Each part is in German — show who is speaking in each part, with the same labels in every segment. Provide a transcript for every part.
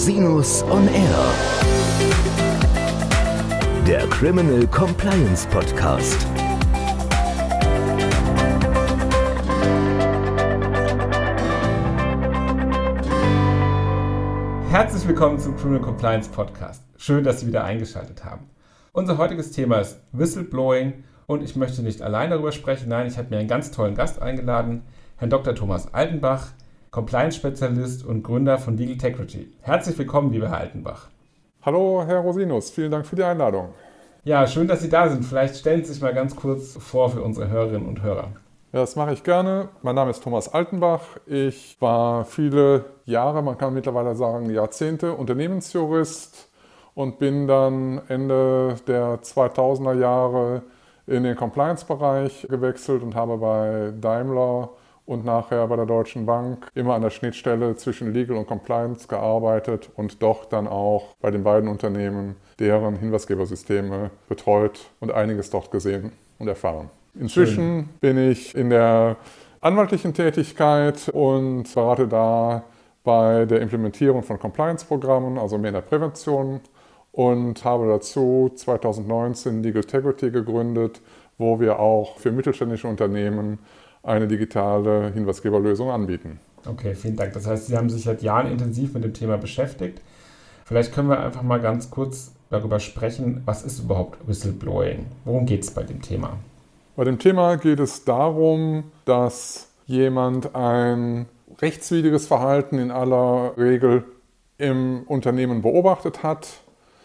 Speaker 1: Rosinus on Air. Der Criminal Compliance Podcast.
Speaker 2: Herzlich willkommen zum Criminal Compliance Podcast. Schön, dass Sie wieder eingeschaltet haben. Unser heutiges Thema ist Whistleblowing und ich möchte nicht allein darüber sprechen. Nein, ich habe mir einen ganz tollen Gast eingeladen, Herrn Dr. Thomas Altenbach, Compliance-Spezialist und Gründer von Legal Integrity. Herzlich willkommen, lieber Herr Altenbach.
Speaker 3: Hallo, Herr Rosinus. Vielen Dank für die Einladung.
Speaker 2: Ja, schön, dass Sie da sind. Vielleicht stellen Sie sich mal ganz kurz vor für unsere Hörerinnen und Hörer.
Speaker 3: Ja, das mache ich gerne. Mein Name ist Thomas Altenbach. Ich war viele Jahre, man kann mittlerweile sagen Jahrzehnte, Unternehmensjurist und bin dann Ende der 2000er Jahre in den Compliance-Bereich gewechselt und habe bei Daimler und nachher bei der Deutschen Bank immer an der Schnittstelle zwischen Legal und Compliance gearbeitet und doch dann auch bei den beiden Unternehmen deren Hinweisgebersysteme betreut und einiges dort gesehen und erfahren. Inzwischen bin ich in der anwaltlichen Tätigkeit und berate da bei der Implementierung von Compliance-Programmen, also mehr in der Prävention und habe dazu 2019 Legal Integrity gegründet, wo wir auch für mittelständische Unternehmen eine digitale Hinweisgeberlösung anbieten.
Speaker 2: Okay, vielen Dank. Das heißt, Sie haben sich seit Jahren intensiv mit dem Thema beschäftigt. Vielleicht können wir einfach mal ganz kurz darüber sprechen, was ist überhaupt Whistleblowing? Worum geht es bei dem Thema?
Speaker 3: Bei dem Thema geht es darum, dass jemand ein rechtswidriges Verhalten in aller Regel im Unternehmen beobachtet hat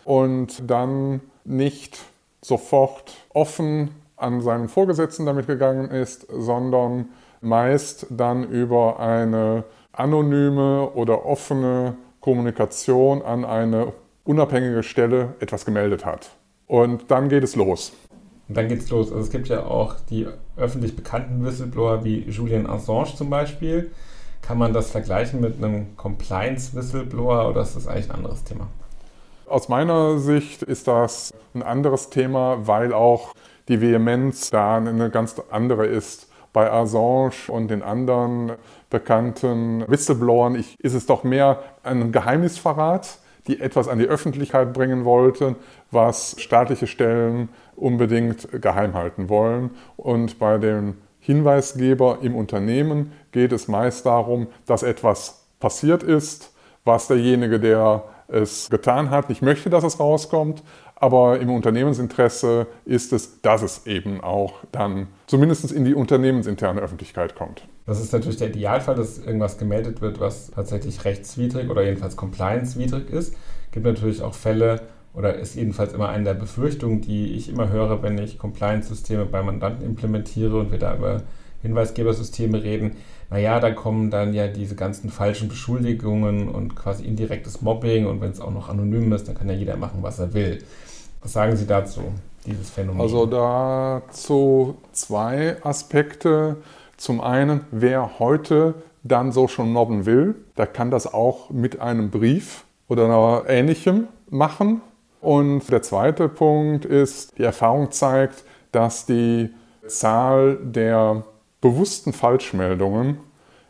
Speaker 3: und dann nicht sofort offen an seinen Vorgesetzten damit gegangen ist, sondern meist dann über eine anonyme oder offene Kommunikation an eine unabhängige Stelle etwas gemeldet hat. Und dann geht es los.
Speaker 2: Und dann geht es los. Also es gibt ja auch die öffentlich bekannten Whistleblower wie Julian Assange zum Beispiel. Kann man das vergleichen mit einem Compliance-Whistleblower oder ist das eigentlich ein anderes Thema?
Speaker 3: Aus meiner Sicht ist das ein anderes Thema, weil auch die Vehemenz da eine ganz andere ist. Bei Assange und den anderen bekannten Whistleblowern ist es doch mehr ein Geheimnisverrat, die etwas an die Öffentlichkeit bringen wollten, was staatliche Stellen unbedingt geheim halten wollen. Und bei dem Hinweisgeber im Unternehmen geht es meist darum, dass etwas passiert ist, was derjenige, der es getan hat, nicht möchte, dass es rauskommt, aber im Unternehmensinteresse ist es, dass es eben auch dann zumindest in die unternehmensinterne Öffentlichkeit kommt.
Speaker 2: Das ist natürlich der Idealfall, dass irgendwas gemeldet wird, was tatsächlich rechtswidrig oder jedenfalls compliance-widrig ist. Es gibt natürlich auch Fälle, oder ist jedenfalls immer eine der Befürchtungen, die ich immer höre, wenn ich Compliance-Systeme bei Mandanten implementiere und wir da über Hinweisgebersysteme reden. Naja, da kommen dann ja diese ganzen falschen Beschuldigungen und quasi indirektes Mobbing und wenn es auch noch anonym ist, dann kann ja jeder machen, was er will. Was sagen Sie dazu, dieses Phänomen?
Speaker 3: Also dazu zwei Aspekte. Zum einen, wer heute dann so schon mobben will, der kann das auch mit einem Brief oder ähnlichem machen. Und der zweite Punkt ist, die Erfahrung zeigt, dass die Zahl der bewussten Falschmeldungen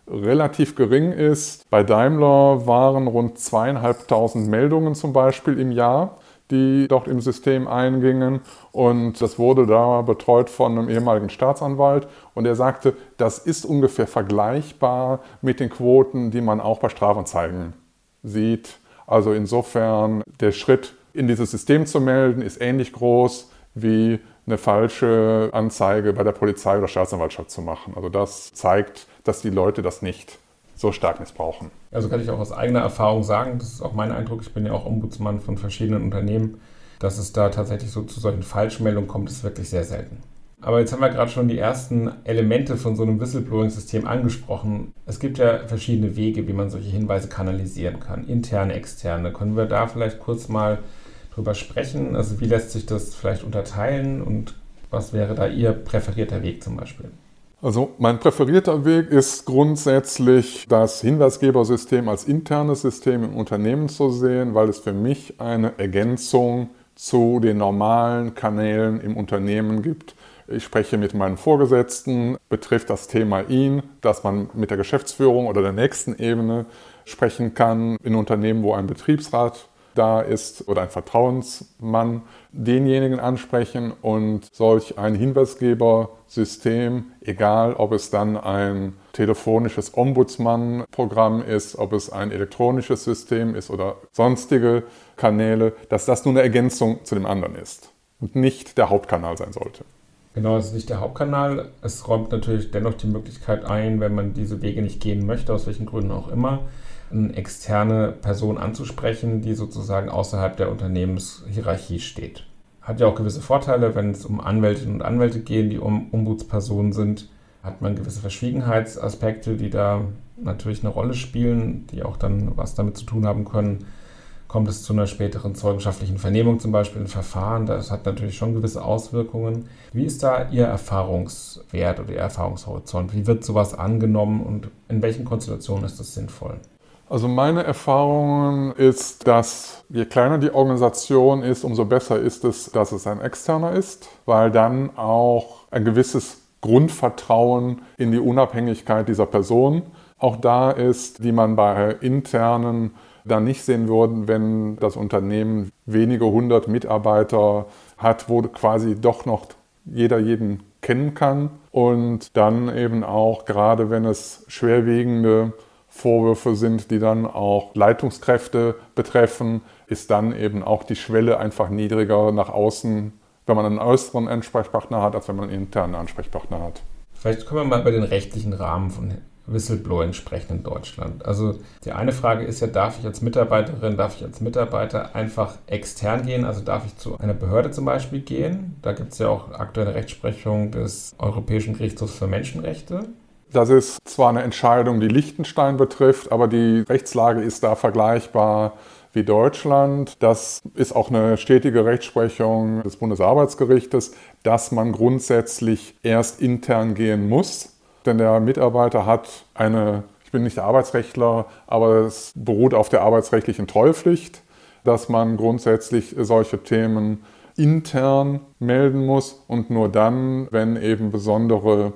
Speaker 3: relativ gering ist. Bei Daimler waren rund zweieinhalbtausend Meldungen zum Beispiel im Jahr die dort im System eingingen. Und das wurde da betreut von einem ehemaligen Staatsanwalt. Und er sagte, das ist ungefähr vergleichbar mit den Quoten, die man auch bei Strafanzeigen sieht. Also insofern, der Schritt in dieses System zu melden, ist ähnlich groß wie eine falsche Anzeige bei der Polizei oder Staatsanwaltschaft zu machen. Also das zeigt, dass die Leute das nicht so stark missbrauchen.
Speaker 2: Also kann ich auch aus eigener Erfahrung sagen, das ist auch mein Eindruck, ich bin ja auch Ombudsmann von verschiedenen Unternehmen, dass es da tatsächlich so zu solchen Falschmeldungen kommt, ist wirklich sehr selten. Aber jetzt haben wir gerade schon die ersten Elemente von so einem Whistleblowing-System angesprochen. Es gibt ja verschiedene Wege, wie man solche Hinweise kanalisieren kann, interne, externe. Können wir da vielleicht kurz mal drüber sprechen? Also wie lässt sich das vielleicht unterteilen und was wäre da Ihr präferierter Weg zum Beispiel?
Speaker 3: Also mein präferierter Weg ist grundsätzlich das Hinweisgebersystem als internes System im Unternehmen zu sehen, weil es für mich eine Ergänzung zu den normalen Kanälen im Unternehmen gibt, ich spreche mit meinem Vorgesetzten, betrifft das Thema ihn, dass man mit der Geschäftsführung oder der nächsten Ebene sprechen kann in Unternehmen, wo ein Betriebsrat da ist oder ein Vertrauensmann, denjenigen ansprechen und solch ein Hinweisgebersystem, egal ob es dann ein telefonisches Ombudsmann-Programm ist, ob es ein elektronisches System ist oder sonstige Kanäle, dass das nur eine Ergänzung zu dem anderen ist und nicht der Hauptkanal sein sollte.
Speaker 2: Genau, es ist nicht der Hauptkanal. Es räumt natürlich dennoch die Möglichkeit ein, wenn man diese Wege nicht gehen möchte, aus welchen Gründen auch immer, eine externe Person anzusprechen, die sozusagen außerhalb der Unternehmenshierarchie steht. Hat ja auch gewisse Vorteile, wenn es um Anwältinnen und Anwälte geht, die Ombudspersonen sind, hat man gewisse Verschwiegenheitsaspekte, die da natürlich eine Rolle spielen, die auch dann was damit zu tun haben können. Kommt es zu einer späteren zeugenschaftlichen Vernehmung zum Beispiel in Verfahren, das hat natürlich schon gewisse Auswirkungen. Wie ist da Ihr Erfahrungswert oder Ihr Erfahrungshorizont? Wie wird sowas angenommen und in welchen Konstellationen ist das sinnvoll?
Speaker 3: Also meine Erfahrung ist, dass je kleiner die Organisation ist, umso besser ist es, dass es ein externer ist, weil dann auch ein gewisses Grundvertrauen in die Unabhängigkeit dieser Person auch da ist, die man bei internen dann nicht sehen würde, wenn das Unternehmen wenige hundert Mitarbeiter hat, wo quasi doch noch jeder jeden kennen kann. Und dann eben auch, gerade wenn es schwerwiegende Vorwürfe sind, die dann auch Leitungskräfte betreffen, ist dann eben auch die Schwelle einfach niedriger nach außen, wenn man einen äußeren Ansprechpartner hat, als wenn man einen internen Ansprechpartner hat.
Speaker 2: Vielleicht können wir mal über den rechtlichen Rahmen von Whistleblowing sprechen in Deutschland. Also die eine Frage ist ja, darf ich als Mitarbeiterin, darf ich als Mitarbeiter einfach extern gehen? Also darf ich zu einer Behörde zum Beispiel gehen? Da gibt es ja auch aktuelle Rechtsprechung des Europäischen Gerichtshofs für Menschenrechte.
Speaker 3: Das ist zwar eine Entscheidung, die Liechtenstein betrifft, aber die Rechtslage ist da vergleichbar wie Deutschland. Das ist auch eine stetige Rechtsprechung des Bundesarbeitsgerichtes, dass man grundsätzlich erst intern gehen muss. Denn der Mitarbeiter hat eine, ich bin nicht Arbeitsrechtler, aber es beruht auf der arbeitsrechtlichen Treupflicht, dass man grundsätzlich solche Themen intern melden muss und nur dann, wenn eben besondere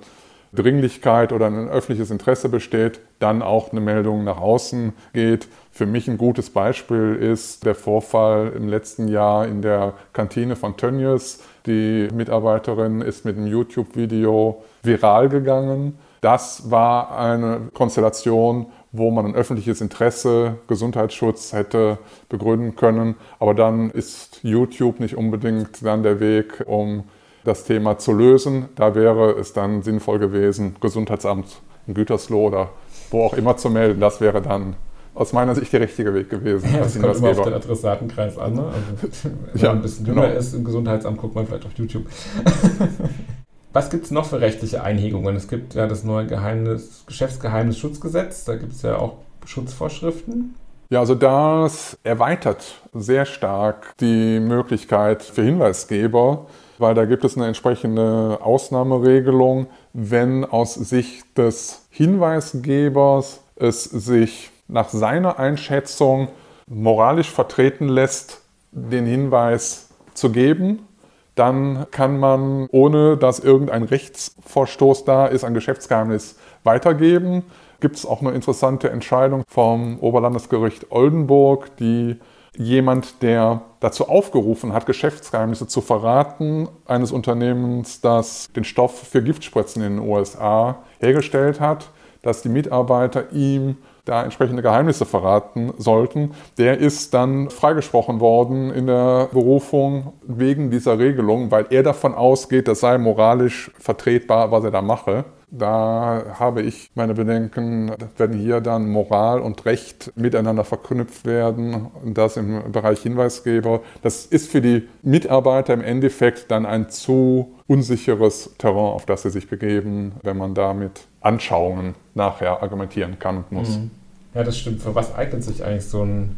Speaker 3: Dringlichkeit oder ein öffentliches Interesse besteht, dann auch eine Meldung nach außen geht. Für mich ein gutes Beispiel ist der Vorfall im letzten Jahr in der Kantine von Tönnies. Die Mitarbeiterin ist mit einem YouTube-Video viral gegangen. Das war eine Konstellation, wo man ein öffentliches Interesse, Gesundheitsschutz hätte begründen können. Aber dann ist YouTube nicht unbedingt dann der Weg, um das Thema zu lösen. Da wäre es dann sinnvoll gewesen, Gesundheitsamt in Gütersloh oder wo auch immer zu melden. Das wäre dann aus meiner Sicht der richtige Weg gewesen.
Speaker 2: Ja, das kommt immer auf den Adressatenkreis an. Ne? Also, wenn ja, man ein bisschen dünner genau. ist im Gesundheitsamt, guckt man vielleicht auf YouTube. Was gibt es noch für rechtliche Einhegungen? Es gibt ja das neue Geheimnis, Geschäftsgeheimnisschutzgesetz, da gibt es ja auch Schutzvorschriften.
Speaker 3: Ja, also das erweitert sehr stark die Möglichkeit für Hinweisgeber, weil da gibt es eine entsprechende Ausnahmeregelung, wenn aus Sicht des Hinweisgebers es sich nach seiner Einschätzung moralisch vertreten lässt, den Hinweis zu geben, dann kann man, ohne dass irgendein Rechtsvorstoß da ist, ein Geschäftsgeheimnis weitergeben. Gibt es auch eine interessante Entscheidung vom Oberlandesgericht Oldenburg, die jemand, der dazu aufgerufen hat, Geschäftsgeheimnisse zu verraten, eines Unternehmens, das den Stoff für Giftspritzen in den USA hergestellt hat, dass die Mitarbeiter ihm da entsprechende Geheimnisse verraten sollten, der ist dann freigesprochen worden in der Berufung wegen dieser Regelung, weil er davon ausgeht, das sei moralisch vertretbar, was er da mache. Da habe ich meine Bedenken, wenn hier dann Moral und Recht miteinander verknüpft werden und das im Bereich Hinweisgeber, das ist für die Mitarbeiter im Endeffekt dann ein zu unsicheres Terrain, auf das sie sich begeben, wenn man da mit Anschauungen nachher argumentieren kann und muss. Mhm.
Speaker 2: Ja, das stimmt. Für was eignet sich eigentlich so ein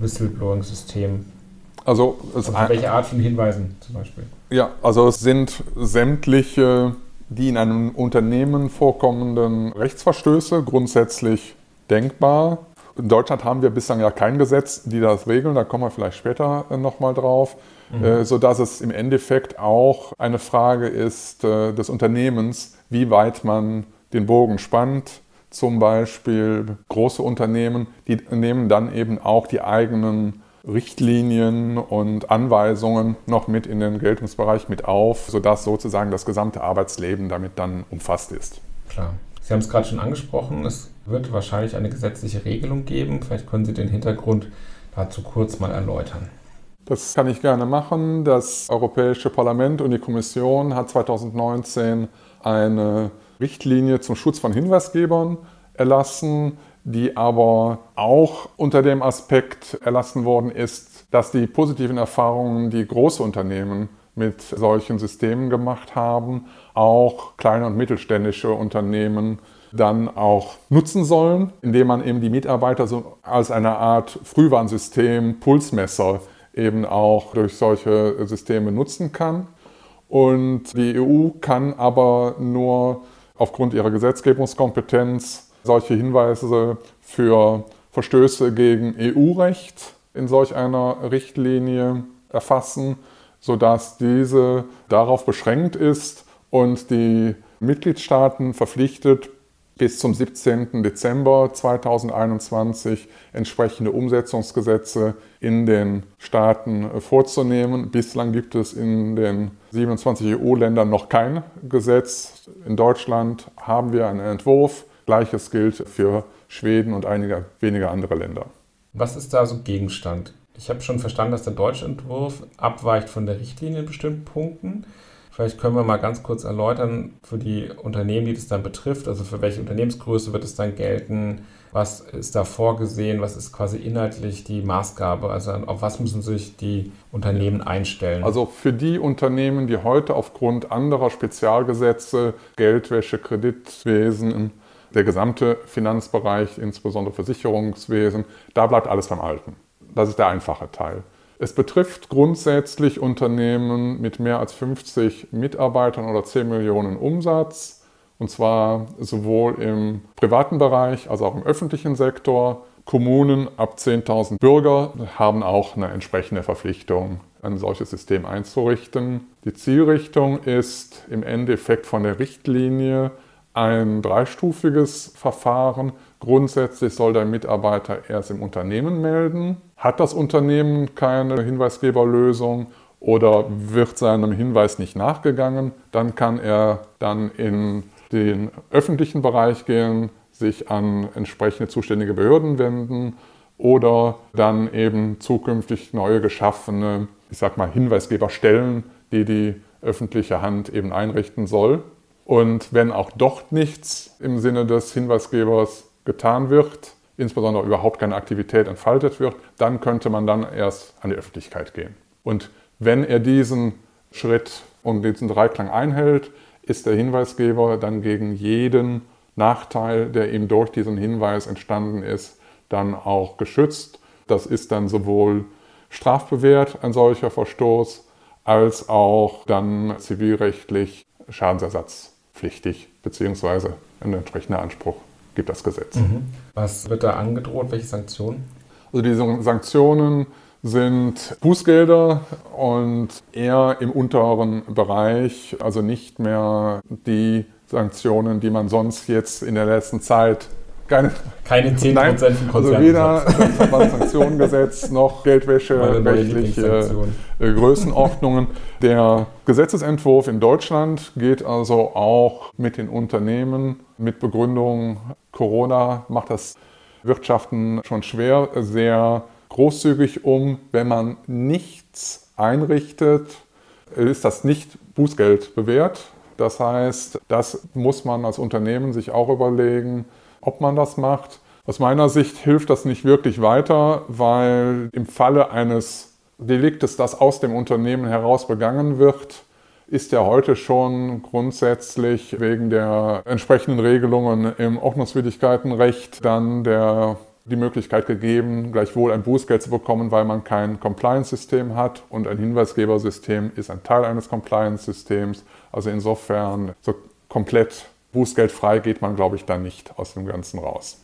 Speaker 2: Whistleblowing-System?
Speaker 3: Also,
Speaker 2: also welche Art von Hinweisen zum Beispiel?
Speaker 3: Ja, also es sind sämtliche die in einem Unternehmen vorkommenden Rechtsverstöße grundsätzlich denkbar. In Deutschland haben wir bislang ja kein Gesetz, die das regeln, da kommen wir vielleicht später nochmal drauf, mhm. äh, sodass es im Endeffekt auch eine Frage ist äh, des Unternehmens, wie weit man den Bogen spannt. Zum Beispiel große Unternehmen, die nehmen dann eben auch die eigenen Richtlinien und Anweisungen noch mit in den Geltungsbereich mit auf, sodass sozusagen das gesamte Arbeitsleben damit dann umfasst ist.
Speaker 2: Klar. Sie haben es gerade schon angesprochen, es wird wahrscheinlich eine gesetzliche Regelung geben. Vielleicht können Sie den Hintergrund dazu kurz mal erläutern.
Speaker 3: Das kann ich gerne machen. Das Europäische Parlament und die Kommission hat 2019 eine Richtlinie zum Schutz von Hinweisgebern erlassen, die aber auch unter dem Aspekt erlassen worden ist, dass die positiven Erfahrungen, die große Unternehmen mit solchen Systemen gemacht haben, auch kleine und mittelständische Unternehmen dann auch nutzen sollen, indem man eben die Mitarbeiter so als eine Art Frühwarnsystem, Pulsmesser eben auch durch solche Systeme nutzen kann. Und die EU kann aber nur aufgrund ihrer Gesetzgebungskompetenz solche Hinweise für Verstöße gegen EU-Recht in solch einer Richtlinie erfassen, sodass diese darauf beschränkt ist und die Mitgliedstaaten verpflichtet, bis zum 17. Dezember 2021 entsprechende Umsetzungsgesetze in den Staaten vorzunehmen. Bislang gibt es in den 27 EU-Ländern noch kein Gesetz. In Deutschland haben wir einen Entwurf. Gleiches gilt für Schweden und einige wenige andere Länder.
Speaker 2: Was ist da so Gegenstand? Ich habe schon verstanden, dass der deutsche Entwurf abweicht von der Richtlinie in bestimmten Punkten. Vielleicht können wir mal ganz kurz erläutern für die Unternehmen, die das dann betrifft, also für welche Unternehmensgröße wird es dann gelten, was ist da vorgesehen, was ist quasi inhaltlich die Maßgabe, also auf was müssen sich die Unternehmen einstellen?
Speaker 3: Also für die Unternehmen, die heute aufgrund anderer Spezialgesetze, Geldwäsche, Kreditwesen, der gesamte Finanzbereich, insbesondere Versicherungswesen, da bleibt alles beim Alten. Das ist der einfache Teil. Es betrifft grundsätzlich Unternehmen mit mehr als 50 Mitarbeitern oder 10 Millionen Umsatz. Und zwar sowohl im privaten Bereich als auch im öffentlichen Sektor. Kommunen ab 10.000 Bürger haben auch eine entsprechende Verpflichtung, ein solches System einzurichten. Die Zielrichtung ist im Endeffekt von der Richtlinie ein dreistufiges Verfahren. Grundsätzlich soll der Mitarbeiter erst im Unternehmen melden. Hat das Unternehmen keine Hinweisgeberlösung oder wird seinem Hinweis nicht nachgegangen, dann kann er dann in den öffentlichen Bereich gehen, sich an entsprechende zuständige Behörden wenden oder dann eben zukünftig neue geschaffene, ich sag mal, Hinweisgeberstellen, die die öffentliche Hand eben einrichten soll. Und wenn auch dort nichts im Sinne des Hinweisgebers getan wird, insbesondere überhaupt keine Aktivität entfaltet wird, dann könnte man dann erst an die Öffentlichkeit gehen. Und wenn er diesen Schritt und diesen Dreiklang einhält, ist der Hinweisgeber dann gegen jeden Nachteil, der ihm durch diesen Hinweis entstanden ist, dann auch geschützt. Das ist dann sowohl strafbewehrt, ein solcher Verstoß, als auch dann zivilrechtlich Schadensersatz pflichtig, beziehungsweise ein entsprechender Anspruch gibt das Gesetz. Mhm.
Speaker 2: Was wird da angedroht? Welche Sanktionen?
Speaker 3: Also die Sanktionen sind Bußgelder und eher im unteren Bereich, also nicht mehr die Sanktionen, die man sonst jetzt in der letzten Zeit
Speaker 2: keine, keine 10% Nein,
Speaker 3: von Also weder das Verbandssanktionengesetz noch Geldwäsche, rechtliche äh, Größenordnungen. Der Gesetzesentwurf in Deutschland geht also auch mit den Unternehmen mit Begründung, Corona macht das Wirtschaften schon schwer, sehr großzügig um. Wenn man nichts einrichtet, ist das nicht Bußgeld bewährt. Das heißt, das muss man als Unternehmen sich auch überlegen, ob man das macht. Aus meiner Sicht hilft das nicht wirklich weiter, weil im Falle eines Deliktes, das aus dem Unternehmen heraus begangen wird, ist ja heute schon grundsätzlich wegen der entsprechenden Regelungen im Ordnungswidrigkeitenrecht dann der, die Möglichkeit gegeben, gleichwohl ein Bußgeld zu bekommen, weil man kein Compliance-System hat und ein Hinweisgebersystem ist ein Teil eines Compliance-Systems. Also insofern so komplett bußgeldfrei geht man, glaube ich, dann nicht aus dem Ganzen raus.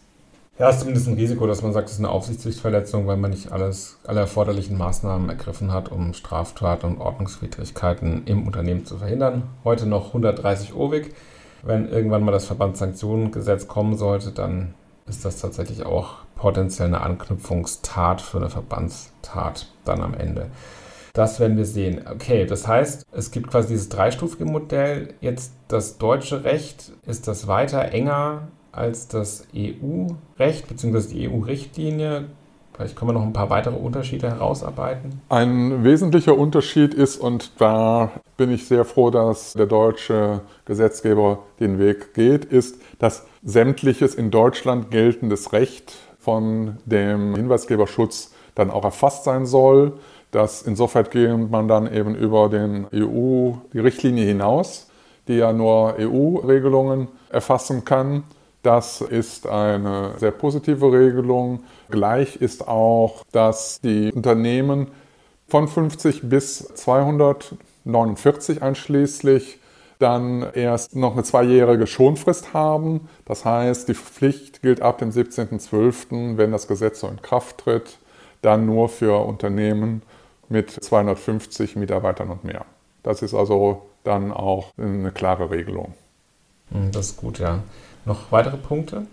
Speaker 2: Ja, ist zumindest ein Risiko, dass man sagt, es ist eine Aufsichtspflichtverletzung, weil man nicht alles, alle erforderlichen Maßnahmen ergriffen hat, um Straftaten und Ordnungswidrigkeiten im Unternehmen zu verhindern. Heute noch 130 OWIG. Wenn irgendwann mal das Verbandssanktionengesetz kommen sollte, dann ist das tatsächlich auch potenziell eine Anknüpfungstat für eine Verbandstat dann am Ende. Das werden wir sehen. Okay, das heißt, es gibt quasi dieses dreistufige Modell. Jetzt das deutsche Recht, ist das weiter enger als das EU-Recht bzw. die EU-Richtlinie. Vielleicht können wir noch ein paar weitere Unterschiede herausarbeiten.
Speaker 3: Ein wesentlicher Unterschied ist, und da bin ich sehr froh, dass der deutsche Gesetzgeber den Weg geht, ist, dass sämtliches in Deutschland geltendes Recht von dem Hinweisgeberschutz dann auch erfasst sein soll. Dass insofern geht man dann eben über den EU, die Richtlinie hinaus, die ja nur EU-Regelungen erfassen kann. Das ist eine sehr positive Regelung. Gleich ist auch, dass die Unternehmen von 50 bis 249 einschließlich dann erst noch eine zweijährige Schonfrist haben. Das heißt, die Pflicht gilt ab dem 17.12., wenn das Gesetz so in Kraft tritt, dann nur für Unternehmen mit 250 Mitarbeitern und mehr. Das ist also dann auch eine klare Regelung.
Speaker 2: Hm, das ist gut, ja. Noch weitere Punkte?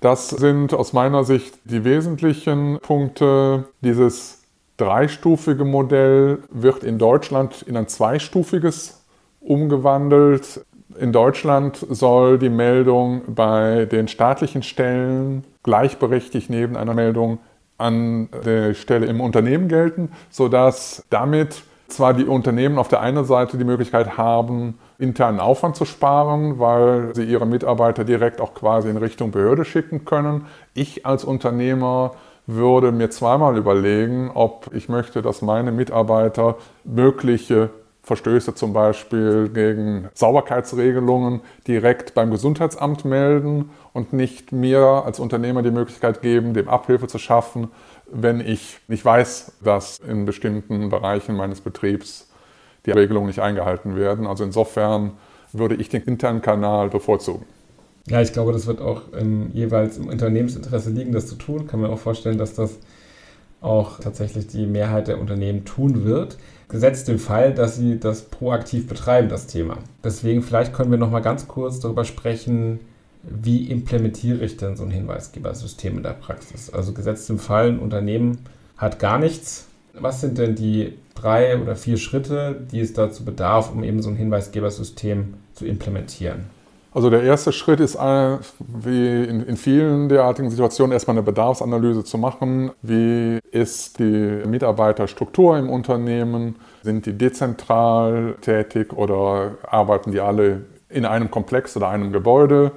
Speaker 3: Das sind aus meiner Sicht die wesentlichen Punkte. Dieses dreistufige Modell wird in Deutschland in ein zweistufiges umgewandelt. In Deutschland soll die Meldung bei den staatlichen Stellen gleichberechtigt neben einer Meldung an der Stelle im Unternehmen gelten, sodass damit zwar die Unternehmen auf der einen Seite die Möglichkeit haben, internen Aufwand zu sparen, weil sie ihre Mitarbeiter direkt auch quasi in Richtung Behörde schicken können. Ich als Unternehmer würde mir zweimal überlegen, ob ich möchte, dass meine Mitarbeiter mögliche Verstöße zum Beispiel gegen Sauberkeitsregelungen direkt beim Gesundheitsamt melden und nicht mir als Unternehmer die Möglichkeit geben, dem Abhilfe zu schaffen, wenn ich nicht weiß, dass in bestimmten Bereichen meines Betriebs die Regelungen nicht eingehalten werden. Also insofern würde ich den internen Kanal bevorzugen.
Speaker 2: Ja, ich glaube, das wird auch im, jeweils im Unternehmensinteresse liegen, das zu tun. Kann mir auch vorstellen, dass das auch tatsächlich die Mehrheit der Unternehmen tun wird. Gesetzt im Fall, dass sie das proaktiv betreiben, das Thema. Deswegen vielleicht können wir noch mal ganz kurz darüber sprechen, wie implementiere ich denn so ein Hinweisgebersystem in der Praxis? Also gesetzt im Fall, ein Unternehmen hat gar nichts. Was sind denn die drei oder vier Schritte, die es dazu bedarf, um eben so ein Hinweisgebersystem zu implementieren?
Speaker 3: Also der erste Schritt ist, wie in, vielen derartigen Situationen, erstmal eine Bedarfsanalyse zu machen. Wie ist die Mitarbeiterstruktur im Unternehmen? Sind die dezentral tätig oder arbeiten die alle in einem Komplex oder einem Gebäude?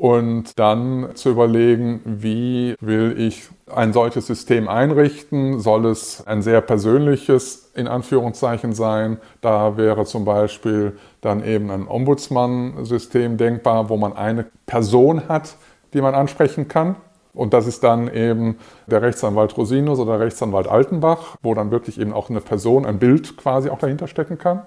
Speaker 3: Und dann zu überlegen, wie will ich ein solches System einrichten? Soll es ein sehr persönliches in Anführungszeichen sein? Da wäre zum Beispiel dann eben ein Ombudsmann-System denkbar, wo man eine Person hat, die man ansprechen kann. Und das ist dann eben der Rechtsanwalt Rosinus oder der Rechtsanwalt Altenbach, wo dann wirklich eben auch eine Person, ein Bild quasi auch dahinter stecken kann.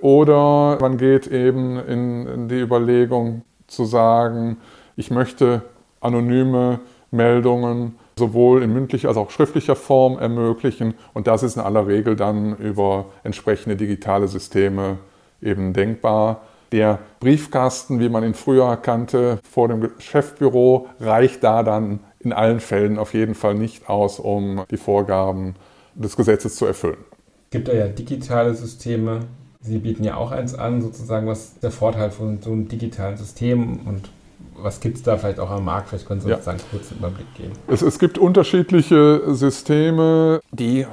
Speaker 3: Oder man geht eben in, die Überlegung, zu sagen, ich möchte anonyme Meldungen sowohl in mündlicher als auch schriftlicher Form ermöglichen. Und das ist in aller Regel dann über entsprechende digitale Systeme eben denkbar. Der Briefkasten, wie man ihn früher kannte, vor dem Geschäftsbüro, reicht da dann in allen Fällen auf jeden Fall nicht aus, um die Vorgaben des Gesetzes zu erfüllen.
Speaker 2: Es gibt ja digitale Systeme, Sie bieten ja auch eins an, sozusagen, was ist der Vorteil von so einem digitalen System und was gibt es da vielleicht auch am Markt? Vielleicht können Sie uns ja. einen kurzen Überblick geben.
Speaker 3: Es, es gibt unterschiedliche Systeme, die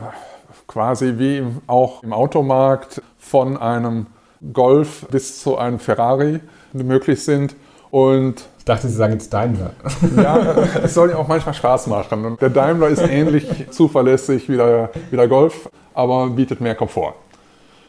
Speaker 3: quasi wie auch im Automarkt von einem Golf bis zu einem Ferrari möglich sind. Und
Speaker 2: ich dachte, Sie sagen jetzt Daimler.
Speaker 3: Ja, es soll ja auch manchmal Spaß machen. Und der Daimler ist ähnlich zuverlässig wie der, wie der Golf, aber bietet mehr Komfort.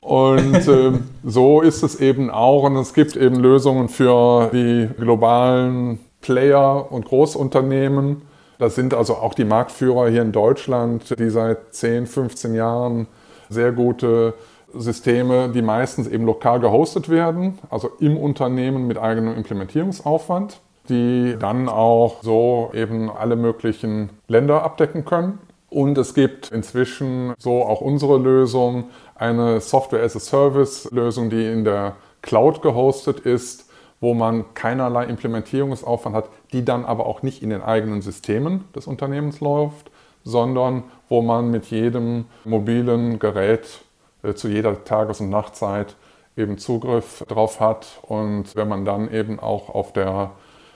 Speaker 3: Und äh, so ist es eben auch. Und es gibt eben Lösungen für die globalen Player und Großunternehmen. Das sind also auch die Marktführer hier in Deutschland, die seit 10, 15 Jahren sehr gute Systeme, die meistens eben lokal gehostet werden, also im Unternehmen mit eigenem Implementierungsaufwand die dann auch so eben alle möglichen Länder abdecken können. Und es gibt inzwischen so auch unsere Lösung, eine Software-as-a-Service-Lösung, die in der Cloud gehostet ist, wo man keinerlei Implementierungsaufwand hat, die dann aber auch nicht in den eigenen Systemen des Unternehmens läuft, sondern wo man mit jedem mobilen Gerät äh, zu jeder Tages- und Nachtzeit eben Zugriff drauf hat. Und wenn man dann eben auch auf der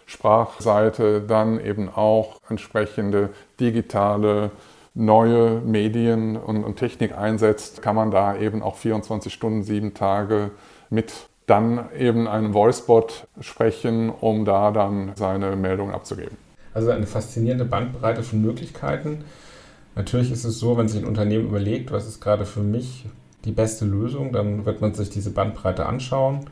Speaker 3: Sprachseite dann eben auch entsprechende digitale neue Medien und, und, Technik einsetzt, kann man da eben auch 24 Stunden, sieben Tage mit dann eben einem Voicebot sprechen, um da dann seine Meldung abzugeben.
Speaker 2: Also eine faszinierende Bandbreite von Möglichkeiten. Natürlich ist es so, wenn sich ein Unternehmen überlegt, was ist gerade für mich die beste Lösung, dann wird man sich diese Bandbreite anschauen.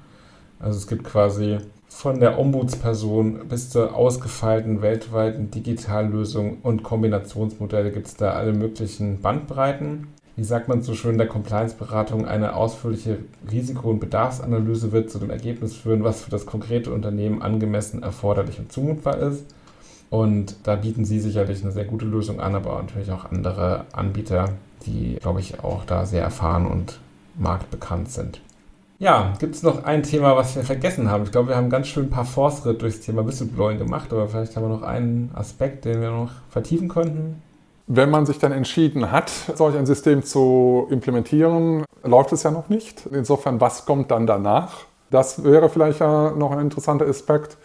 Speaker 2: Also es gibt quasi von der Ombudsperson bis zur ausgefeilten weltweiten Digitallösung und Kombinationsmodelle gibt es da alle möglichen Bandbreiten. Wie sagt man so schön, der Compliance-Beratung eine ausführliche Risiko- und Bedarfsanalyse wird zu dem Ergebnis führen, was für das konkrete Unternehmen angemessen, erforderlich und zumutbar ist. Und da bieten Sie sicherlich eine sehr gute Lösung an, aber natürlich auch andere Anbieter, die, glaube ich, auch da sehr erfahren und marktbekannt sind. Ja, gibt es noch ein Thema, was wir vergessen haben? Ich glaube, wir haben ganz schön ein paar Fortschritte durchs Thema Whistleblowing gemacht, aber vielleicht haben wir noch einen Aspekt, den wir noch vertiefen könnten.
Speaker 3: Wenn man sich dann entschieden hat, solch ein System zu implementieren, läuft es ja noch nicht. Insofern, was kommt dann danach? Das wäre vielleicht ja noch ein interessanter Aspekt.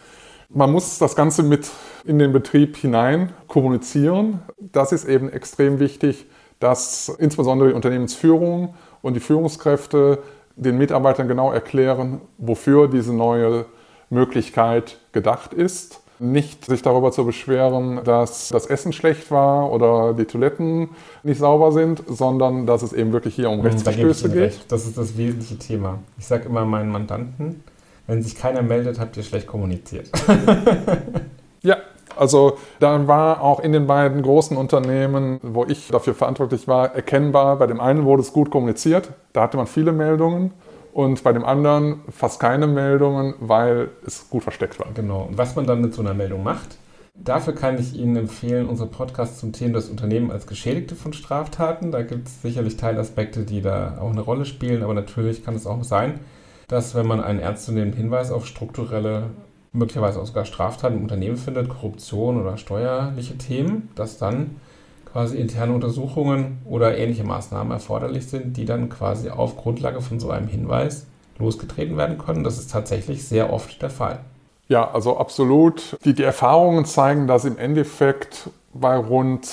Speaker 3: Man muss das Ganze mit in den Betrieb hinein kommunizieren. Das ist eben extrem wichtig, dass insbesondere die Unternehmensführung und die Führungskräfte den Mitarbeitern genau erklären, wofür diese neue Möglichkeit gedacht ist. Nicht sich darüber zu beschweren, dass das Essen schlecht war oder die Toiletten nicht sauber sind, sondern dass es eben wirklich hier um hm, Rechtsverstöße geht. Recht.
Speaker 2: Das ist das wesentliche Thema. Ich sage immer meinen Mandanten, wenn sich keiner meldet, habt ihr schlecht kommuniziert.
Speaker 3: ja, also da war auch in den beiden großen Unternehmen, wo ich dafür verantwortlich war, erkennbar, bei dem einen wurde es gut kommuniziert, da hatte man viele Meldungen und bei dem anderen fast keine Meldungen, weil es gut versteckt war.
Speaker 2: Genau. Und was man dann mit so einer Meldung macht, dafür kann ich Ihnen empfehlen, unsere Podcast zum Thema das Unternehmen als Geschädigte von Straftaten. Da gibt es sicherlich Teilaspekte, die da auch eine Rolle spielen, aber natürlich kann es auch sein, dass wenn man einen ernstzunehmenden Hinweis auf strukturelle möglicherweise auch sogar Straftaten im Unternehmen findet, Korruption oder steuerliche Themen, dass dann quasi interne Untersuchungen oder ähnliche Maßnahmen erforderlich sind, die dann quasi auf Grundlage von so einem Hinweis losgetreten werden können. Das ist tatsächlich sehr oft der Fall.
Speaker 3: Ja, also absolut. Die, die Erfahrungen zeigen, dass im Endeffekt bei rund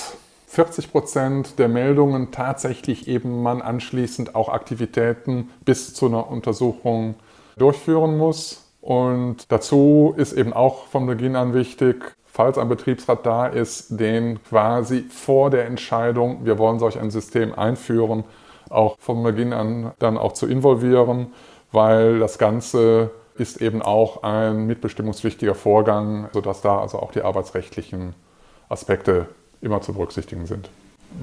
Speaker 3: 40 Prozent der Meldungen tatsächlich eben man anschließend auch Aktivitäten bis zu einer Untersuchung durchführen muss. Und dazu ist eben auch von Beginn an wichtig, falls ein Betriebsrat da ist, den quasi vor der Entscheidung, wir wollen solch ein System einführen, auch von Beginn an dann auch zu involvieren, weil das Ganze ist eben auch ein mitbestimmungswichtiger Vorgang, sodass da also auch die arbeitsrechtlichen Aspekte immer zu berücksichtigen sind.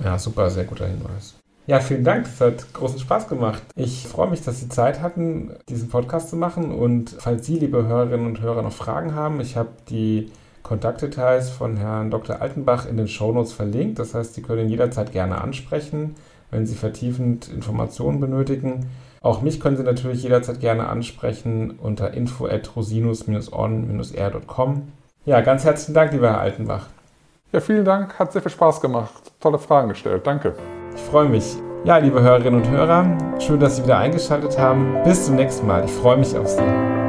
Speaker 2: Ja, super, sehr guter Hinweis. Ja, vielen Dank. Es hat großen Spaß gemacht. Ich freue mich, dass Sie Zeit hatten, diesen Podcast zu machen. Und falls Sie, liebe Hörerinnen und Hörer, noch Fragen haben, ich habe die Kontaktdetails von Herrn Dr. Altenbach in den Shownotes verlinkt. Das heißt, Sie können ihn jederzeit gerne ansprechen, wenn Sie vertiefend Informationen benötigen. Auch mich können Sie natürlich jederzeit gerne ansprechen unter info at rosinus-on-r.com. Ja, ganz herzlichen Dank, lieber Herr Altenbach.
Speaker 3: Ja, vielen Dank. Hat sehr viel Spaß gemacht. Tolle Fragen gestellt. Danke.
Speaker 2: Ich freue mich. Ja, liebe Hörerinnen und Hörer, schön, dass Sie wieder eingeschaltet haben. Bis zum nächsten Mal. Ich freue mich auf Sie.